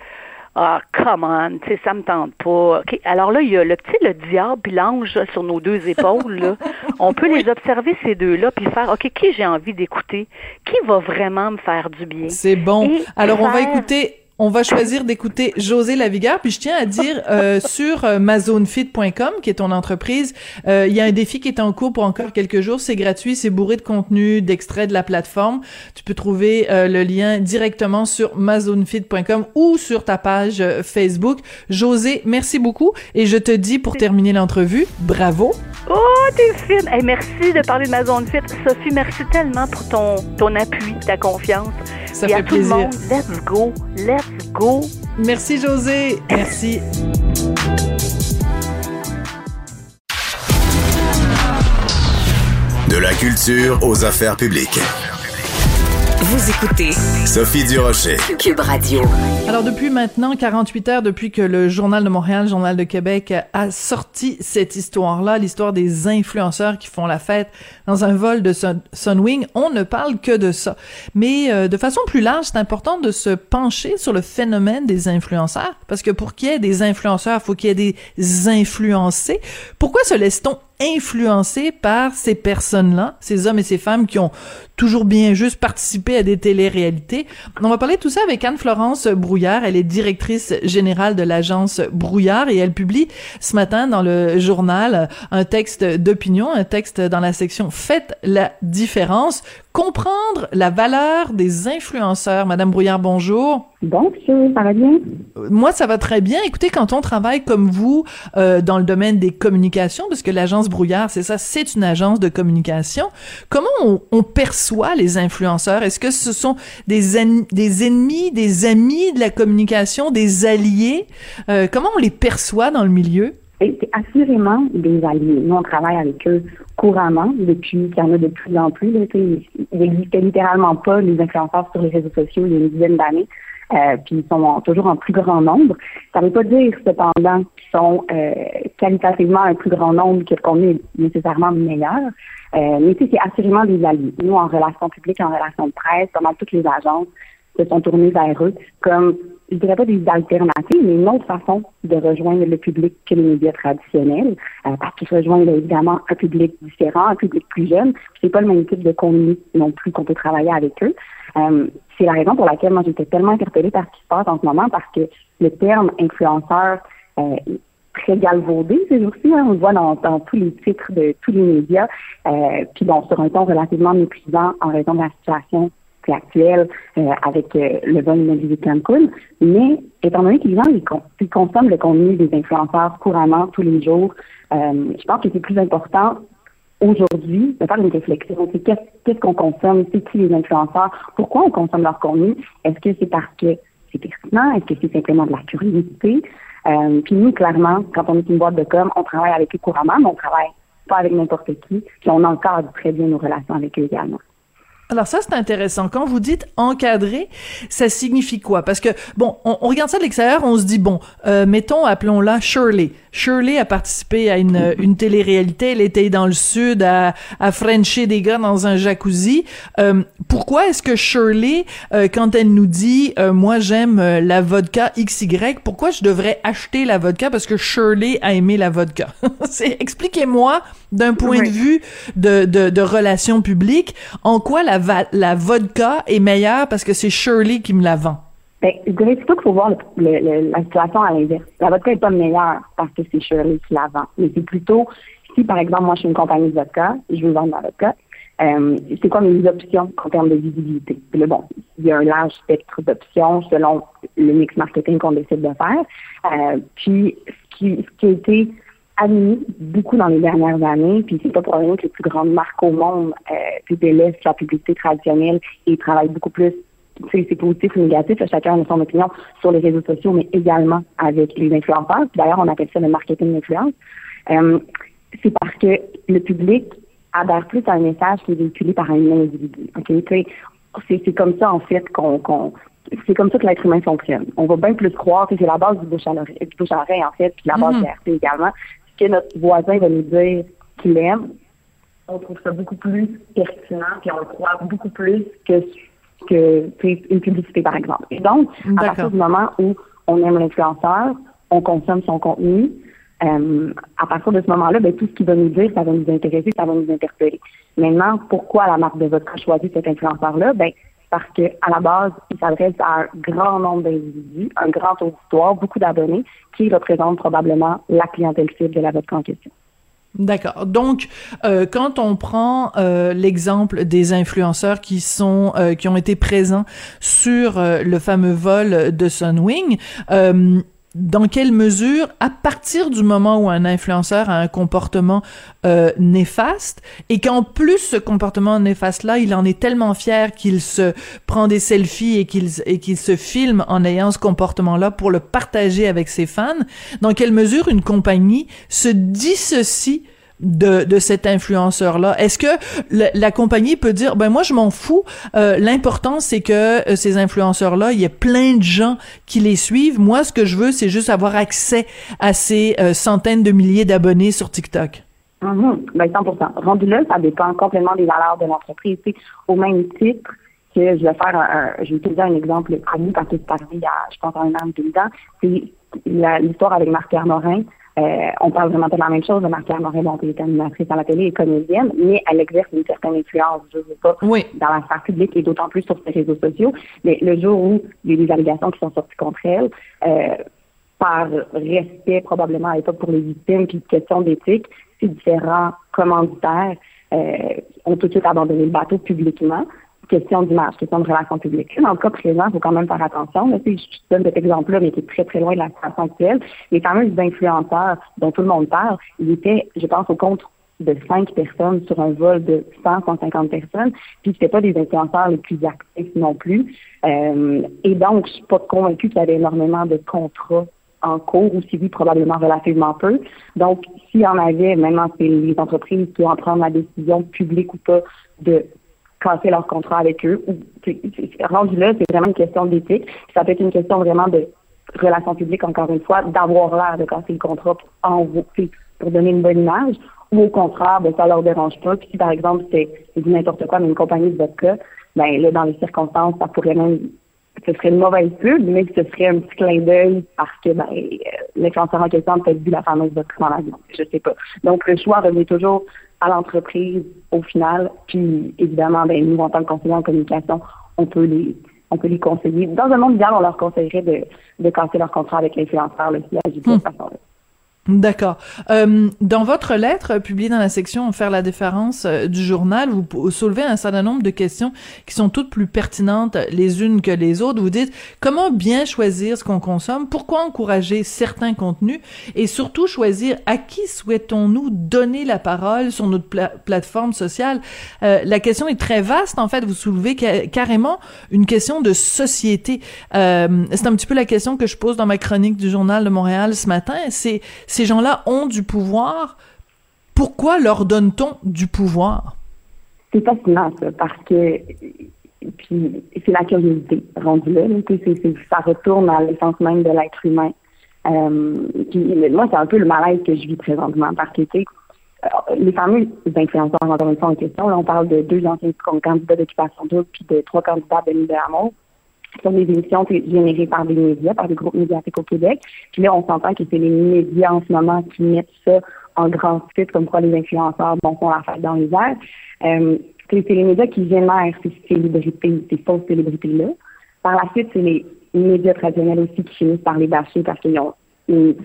ah, come on, tu sais, ça me tente pas. OK. Alors là, il y a le petit, le diable puis l'ange sur nos deux épaules. Là. *laughs* On peut les observer, ces deux-là, puis faire, OK, qui j'ai envie d'écouter? Qui va vraiment me faire du bien? C'est bon. Alors, on va écouter on va choisir d'écouter José Lavigueur, puis je tiens à dire euh, *laughs* sur euh, mazonefit.com, qui est ton entreprise, euh, il y a un défi qui est en cours pour encore quelques jours. C'est gratuit, c'est bourré de contenu, d'extraits de la plateforme. Tu peux trouver le lien directement sur mazonefit.com ou sur ta page Facebook. José, merci beaucoup et je te dis pour terminer l'entrevue, bravo. Oh, t'es fine. Hey, merci de parler de Mazonefit. Sophie, merci tellement pour ton ton appui, ta confiance. Ça fait plaisir. let's go, let's go. Merci José, merci. De la culture aux affaires publiques. Vous écoutez Sophie Durocher, Cube Radio. Alors depuis maintenant 48 heures depuis que le Journal de Montréal, le Journal de Québec a sorti cette histoire-là, l'histoire des influenceurs qui font la fête dans un vol de Sunwing, on ne parle que de ça. Mais euh, de façon plus large, c'est important de se pencher sur le phénomène des influenceurs parce que pour qu'il y ait des influenceurs, il faut qu'il y ait des influencés. Pourquoi se laisse-t-on influencé par ces personnes-là, ces hommes et ces femmes qui ont toujours bien juste participé à des télé-réalités. On va parler de tout ça avec Anne-Florence Brouillard. Elle est directrice générale de l'agence Brouillard et elle publie ce matin dans le journal un texte d'opinion, un texte dans la section Faites la différence comprendre la valeur des influenceurs. Madame Brouillard, bonjour. Bonjour, ça va bien? Moi, ça va très bien. Écoutez, quand on travaille comme vous euh, dans le domaine des communications, parce que l'agence Brouillard, c'est ça, c'est une agence de communication, comment on, on perçoit les influenceurs? Est-ce que ce sont des, des ennemis, des amis de la communication, des alliés? Euh, comment on les perçoit dans le milieu? C'est assurément des alliés. Nous, on travaille avec eux couramment depuis qu'il y en a de plus en plus. il n'existait littéralement pas les influenceurs sur les réseaux sociaux il y a une dizaine d'années. Euh, puis ils sont toujours en plus grand nombre. Ça ne veut pas dire cependant qu'ils sont euh, qualitativement un plus grand nombre que qu'on est nécessairement meilleur. Euh, mais c'est assurément des alliés. Nous, en relations publiques, en relations de presse, comment toutes les agences se sont tournées vers eux comme je dirais pas des alternatives, mais une autre façon de rejoindre le public que les médias traditionnels, euh, parce qu'ils rejoignent évidemment un public différent, un public plus jeune. C'est pas le même type de contenu non plus qu'on peut travailler avec eux. Euh, c'est la raison pour laquelle moi j'étais tellement interpellée par ce qui se passe en ce moment, parce que le terme influenceur euh, très galvaudé ces jours-ci. Hein. on le voit dans, tous les titres de tous les médias, euh, puis bon, sur un ton relativement méprisant en raison de la situation actuelle euh, avec euh, le bon immobilier de Cancun. Mais étant donné que les gens consomment le contenu des influenceurs couramment tous les jours, euh, je pense que c'est plus important aujourd'hui de faire une réflexion. C'est qu'est-ce qu'on consomme, c'est qui les influenceurs, pourquoi on consomme leur contenu, est-ce que c'est parce que c'est pertinent, est-ce que c'est simplement de la curiosité? Puis nous, clairement, quand on est une boîte de com, on travaille avec eux couramment, mais on travaille pas avec n'importe qui, puis on encadre très bien nos relations avec eux également. Alors ça, c'est intéressant. Quand vous dites encadrer, ça signifie quoi? Parce que, bon, on, regarde ça de l'extérieur, on se dit, bon, euh, mettons, appelons-la Shirley. Shirley a participé à une, une télé-réalité, elle était dans le sud à, à frencher des gars dans un jacuzzi. Euh, pourquoi est-ce que Shirley, euh, quand elle nous dit, euh, moi j'aime la vodka XY, pourquoi je devrais acheter la vodka? Parce que Shirley a aimé la vodka? *laughs* c'est, expliquez-moi d'un point de vue de, de, de relations publiques, en quoi la la, vodka est meilleure parce que c'est Shirley qui me la vend? Ben, je dirais plutôt qu'il faut voir la situation à l'inverse. La vodka n'est pas meilleure parce que c'est Shirley qui la vend. Mais c'est plutôt, si par exemple, moi je suis une compagnie de vodka, je veux vendre ma vodka, euh, c'est quoi mes options en termes de visibilité? Puis bon, il y a un large spectre d'options selon le mix marketing qu'on décide de faire. Euh, puis, ce qui, ce qui a été admis beaucoup dans les dernières années, puis c'est pas pour rien que les plus grandes marques au monde euh, délaissent la publicité traditionnelle et travaillent beaucoup plus c'est positif ou négatif, chacun a son opinion sur les réseaux sociaux, mais également avec les influenceurs. D'ailleurs, on appelle ça le marketing d'influence. Euh, c'est parce que le public adhère plus à un message qui est véhiculé par un individu. C'est comme ça, en fait, qu'on c'est comme ça que l'être humain fonctionne. On va bien plus croire, que c'est la base du bouche à l'oreille, en fait, puis la base mm de également que notre voisin va nous dire qu'il aime, on trouve ça beaucoup plus pertinent, puis on le croit beaucoup plus que, que une publicité, par exemple. Et donc, à partir du moment où on aime l'influenceur, on consomme son contenu, euh, à partir de ce moment-là, ben, tout ce qu'il va nous dire, ça va nous intéresser, ça va nous interpeller. Maintenant, pourquoi la marque de votre a choisi cet influenceur-là? Ben, parce qu'à la base, il s'adresse à un grand nombre d'individus, un grand auditoire, beaucoup d'abonnés, qui représentent probablement la clientèle cible de la vodka en question. D'accord. Donc, euh, quand on prend euh, l'exemple des influenceurs qui sont euh, qui ont été présents sur le fameux vol de Sunwing, dans quelle mesure, à partir du moment où un influenceur a un comportement euh, néfaste, et qu'en plus ce comportement néfaste-là, il en est tellement fier qu'il se prend des selfies et qu'il et qu'il se filme en ayant ce comportement-là pour le partager avec ses fans, dans quelle mesure une compagnie se dissocie de, de cet influenceur-là? Est-ce que la, compagnie peut dire, ben moi je m'en fous, euh, l'important c'est que euh, ces influenceurs-là, il y a plein de gens qui les suivent. Moi, ce que je veux, c'est juste avoir accès à ces euh, centaines de milliers d'abonnés sur TikTok. Mm-hmm. Ben 100 Rendu là, ça dépend complètement des valeurs de l'entreprise. Au même titre que je vais faire un, je vais utiliser un exemple connu parce que c'est arrivé il y a, je pense, un an, deux ans. C'est l'histoire avec Marc-Pierre Morin. Euh, on parle vraiment pas de la même chose. Marc-Pierre Morin, bon, elle est animatrice à la télé et comédienne, mais elle exerce une certaine influence, je sais pas, dans la sphère publique et d'autant plus sur ses réseaux sociaux. Mais le jour où il y a des allégations qui sont sorties contre elle, euh, par respect probablement à l'époque pour les victimes, puis question d'éthique, ces différents commanditaires euh, ont tout de suite abandonné le bateau publiquement question d'image, question de relations publiques. Dans le cas présent, il faut quand même faire attention. je donne cet exemple-là, mais qui est très, très loin de la situation actuelle. Les fameux influenceurs dont tout le monde parle, ils étaient, je pense, au compte de cinq personnes sur un vol de 100, 150 personnes, puis c'était pas des influenceurs les plus actifs non plus. Euh, et donc, je suis pas convaincue qu'il y avait énormément de contrats en cours, ou si oui, probablement relativement peu. Donc, s'il y en avait, maintenant, c'est les entreprises qui vont prendre la décision, publique ou pas, de casser leur contrat avec eux. Rendu là, c'est vraiment une question d'éthique. Ça peut être une question vraiment de relations publiques, encore une fois, d'avoir l'air de casser le contrat pour, en, pour donner une bonne image, ou au contraire, ben, ça leur dérange pas. Puis si par exemple c'est n'importe quoi, mais une compagnie de vodka, ben là, dans les circonstances, ça pourrait même ce serait une mauvaise pub, mais ce serait un petit clin d'œil parce que ben, euh, l'influenceur en question peut-être vu la fameuse vodka dans l'avion. Je sais pas. Donc le choix revient toujours à l'entreprise au final. Puis évidemment, ben, nous, en tant que conseiller en communication, on peut les on peut les conseiller. Dans un monde idéal, on leur conseillerait de, de casser leur contrat avec l'influenceur, le de cette hmm. façon-là. D'accord. Euh, dans votre lettre publiée dans la section Faire la différence euh, du journal, vous soulevez un certain nombre de questions qui sont toutes plus pertinentes les unes que les autres. Vous dites comment bien choisir ce qu'on consomme, pourquoi encourager certains contenus? Et surtout choisir à qui souhaitons-nous donner la parole sur notre plateforme sociale. Euh, la question est très vaste en fait. Vous soulevez carrément une question de société. Euh, c'est un petit peu la question que je pose dans ma chronique du journal de Montréal ce matin. C'est ces gens-là ont du pouvoir. Pourquoi leur donne-t-on du pouvoir? C'est fascinant, ça, parce que c'est la curiosité rendue là. ça retourne à l'essence même de l'être humain. Euh, moi, c'est un peu le malaise que je vis présentement parce que, euh, les fameux influenceurs, en question, là, on parle de deux anciens candidats d'occupation double puis de trois candidats de de sont des émissions générées par des médias, par des groupes médiatiques au Québec. Puis là, on s'entend que c'est les médias en ce moment qui mettent ça en grand titre, comme quoi les influenceurs bon, font la fête dans les airs. Euh, c'est les médias qui génèrent ces célébrités, ces fausses célébrités-là. Par la suite, c'est les médias traditionnels aussi qui finissent par les bâcher parce qu'ils ont ils,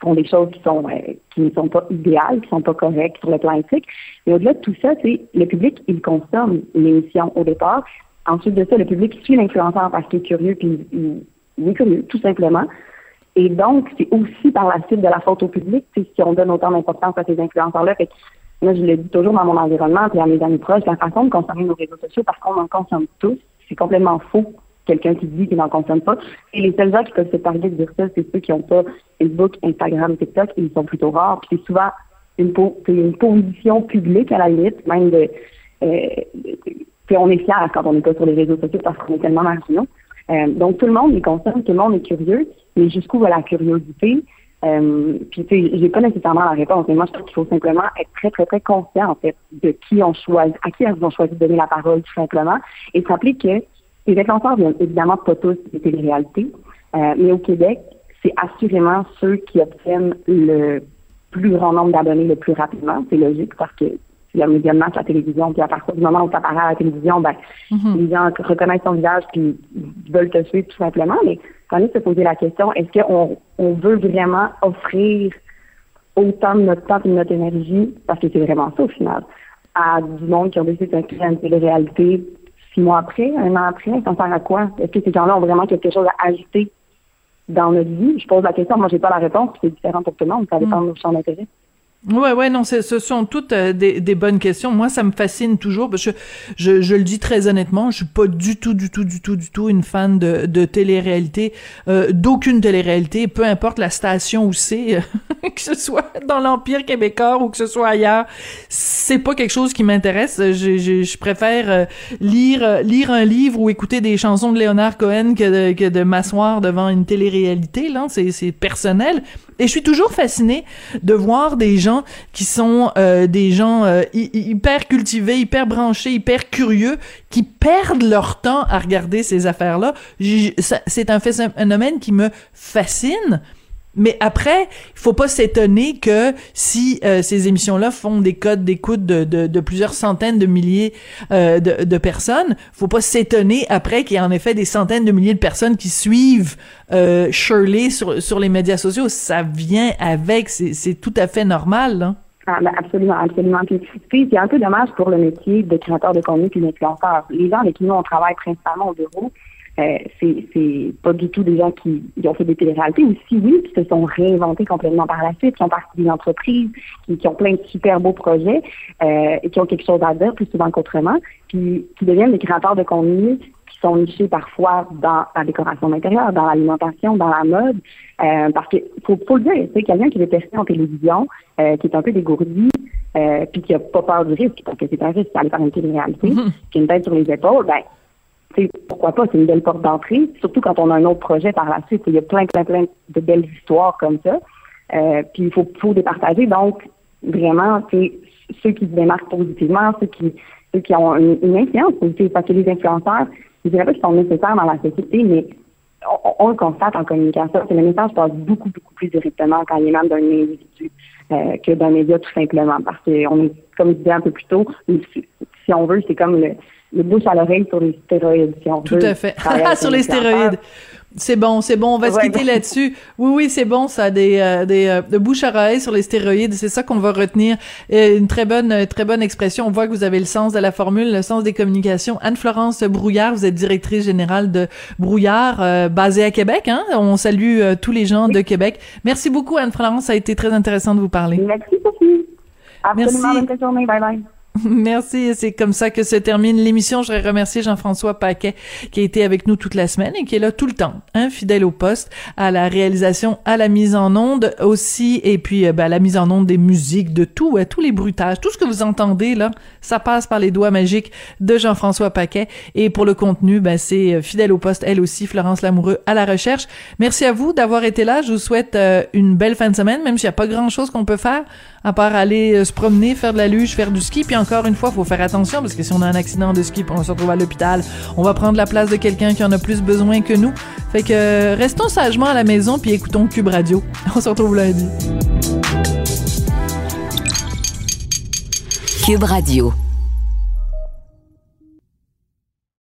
font des choses qui euh, qui ne sont pas idéales, qui ne sont pas correctes sur le plan éthique. Mais au-delà de tout ça, le public, il consomme l'émission au départ, Ensuite de ça, le public suit l'influenceur parce qu'il est curieux, puis il, est curieux, tout simplement. Et donc, c'est aussi par la suite de la faute au public, si on donne autant d'importance à ces influenceurs-là. Fait moi, je le dis toujours dans mon environnement, puis à mes amis proches, la façon de consommer nos réseaux sociaux, parce qu'on en consomme tous, c'est complètement faux. Quelqu'un qui dit qu'il n'en consomme pas. Et les seuls gens qui peuvent se targuer de dire ça, c'est ceux qui n'ont pas Facebook, Instagram, TikTok, ils sont plutôt rares. Puis c'est souvent une, une position publique à la limite, même de, euh, on est fiers quand on n'est pas sur les réseaux sociaux parce qu'on est tellement marginaux. Euh, donc, tout le monde est conscient, tout le monde est curieux, mais jusqu'où va la curiosité? Euh, puis, tu sais, j'ai pas nécessairement la réponse, mais moi, je trouve qu'il faut simplement être très, très, très conscient, en fait, de qui on choisit, à qui ils ont choisi de donner la parole, tout simplement, et se rappeler que les influenceurs viennent évidemment pas tous des téléréalités, euh, mais au Québec, c'est assurément ceux qui obtiennent le plus grand nombre d'abonnés le plus rapidement. C'est logique parce que il y a un média de la télévision, puis à partir du moment où ça apparaît à la télévision, ben, mhm. les gens reconnaissent ton visage puis veulent te suivre tout simplement. Mais quand on se poser la question, est-ce qu'on on veut vraiment offrir autant de notre temps et de notre énergie, parce que c'est vraiment ça au final, à du monde qui ont décidé de s'inscrire à une télé-réalité six mois après, un an après, ça sert à quoi? Est-ce que ces gens-là ont vraiment quelque chose à ajouter dans notre vie? Je pose la question, moi j'ai pas la réponse, c'est différent pour tout le monde, ça dépend mhm. de son intérêt. Ouais, ouais, non, ce sont toutes euh, des, des, bonnes questions. Moi, ça me fascine toujours parce que je, je, le dis très honnêtement, je suis pas du tout, du tout, du tout, du tout une fan de, de télé-réalité, euh, d'aucune télé-réalité, peu importe la station où c'est, *laughs* que ce soit dans l'Empire québécois ou que ce soit ailleurs, c'est pas quelque chose qui m'intéresse. Je, je, je, préfère euh, lire lire un livre ou écouter des chansons de Léonard Cohen que de, que de m'asseoir devant une télé-réalité. Là, c'est personnel. Et je suis toujours fascinée de voir des gens qui sont euh, des gens euh, hyper cultivés, hyper branchés, hyper curieux, qui perdent leur temps à regarder ces affaires-là. C'est un phénomène qui me fascine. Mais après, il faut pas s'étonner que si euh, ces émissions-là font des codes d'écoute de, de, de, plusieurs centaines de milliers euh, de, de, personnes, faut pas s'étonner après qu'il y ait en effet des centaines de milliers de personnes qui suivent euh, Shirley sur, sur les médias sociaux. Ça vient avec, c'est tout à fait normal. Hein? Ah, ben absolument, absolument. Puis, c'est un peu dommage pour le métier de créateur de contenu puis d'influenceur. Les gens avec qui nous on travaille principalement au bureau, euh, c'est pas du tout des gens qui, ont fait des téléréalités, ou si oui, qui se sont réinventés complètement par la suite, qui ont parti des entreprises, qui, ont plein de super beaux projets euh, et qui ont quelque chose à dire plus souvent qu'autrement, puis qui deviennent des créateurs de contenu qui sont nichés parfois dans la décoration d'intérieur, dans l'alimentation, dans la mode, euh, parce qu'il faut, faut le dire, c'est quelqu'un qui est percer en télévision, euh, qui est un peu dégourdi, euh, puis qui a pas peur du risque, parce que c'est un risque d'aller faire une télé-réalité, mm-hmm. qui a une tête sur les épaules, ben pourquoi pas, c'est une belle porte d'entrée, surtout quand on a un autre projet par la suite. Il y a plein, plein, plein de belles histoires comme ça. Euh, puis il faut, faut les partager. Donc, vraiment, c'est ceux qui se démarquent positivement, ceux qui, ceux qui ont une, influence positive, parce que les influenceurs, je dirais pas qu'ils sont nécessaires dans la société, mais on, le constate en communication, que le message passe beaucoup, beaucoup plus directement quand il émane d'un individu euh, que d'un média tout simplement. Parce qu'on est, comme je disais un peu plus tôt, si on veut, c'est comme le, le bouche à l'oreille sur les stéroïdes, si on Tout à fait. *laughs* sur les stéroïdes. C'est bon, c'est bon, on va se quitter là-dessus. *laughs* Oui, oui, c'est bon, ça, des, euh, des euh, de bouche à oreille sur les stéroïdes, c'est ça qu'on va retenir. une très bonne, très bonne expression. On voit que vous avez le sens de la formule, le sens des communications. Anne-Florence Brouillard, vous êtes directrice générale de Brouillard, euh, basée à Québec. Hein? On salue tous les gens de Québec. Merci beaucoup, Anne-Florence. Ça a été très intéressant de vous parler. Merci, Sophie. Absolument. Merci. Bonne journée. Bye bye. *laughs* Merci. C'est comme ça que se termine l'émission. Je voudrais remercier Jean-François Paquet qui a été avec nous toute la semaine et qui est là tout le temps, hein, fidèle au poste, à la réalisation, à la mise en onde aussi, et puis euh, ben, à la mise en onde des musiques, de tout, tous les bruitages, tout ce que vous entendez là, ça passe par les doigts magiques de Jean-François Paquet. Et pour le contenu, ben, c'est euh, fidèle au poste, elle aussi, Florence Lamoureux à la recherche. Merci à vous d'avoir été là. Je vous souhaite euh, une belle fin de semaine, même s'il n'y a pas grand-chose qu'on peut faire à part aller se promener, faire de la luge, faire du ski, puis encore une fois, faut faire attention parce que si on a un accident de ski, on se retrouve à l'hôpital, on va prendre la place de quelqu'un qui en a plus besoin que nous. Fait que restons sagement à la maison puis écoutons Cube Radio. *laughs* On se retrouve lundi. Cube Radio.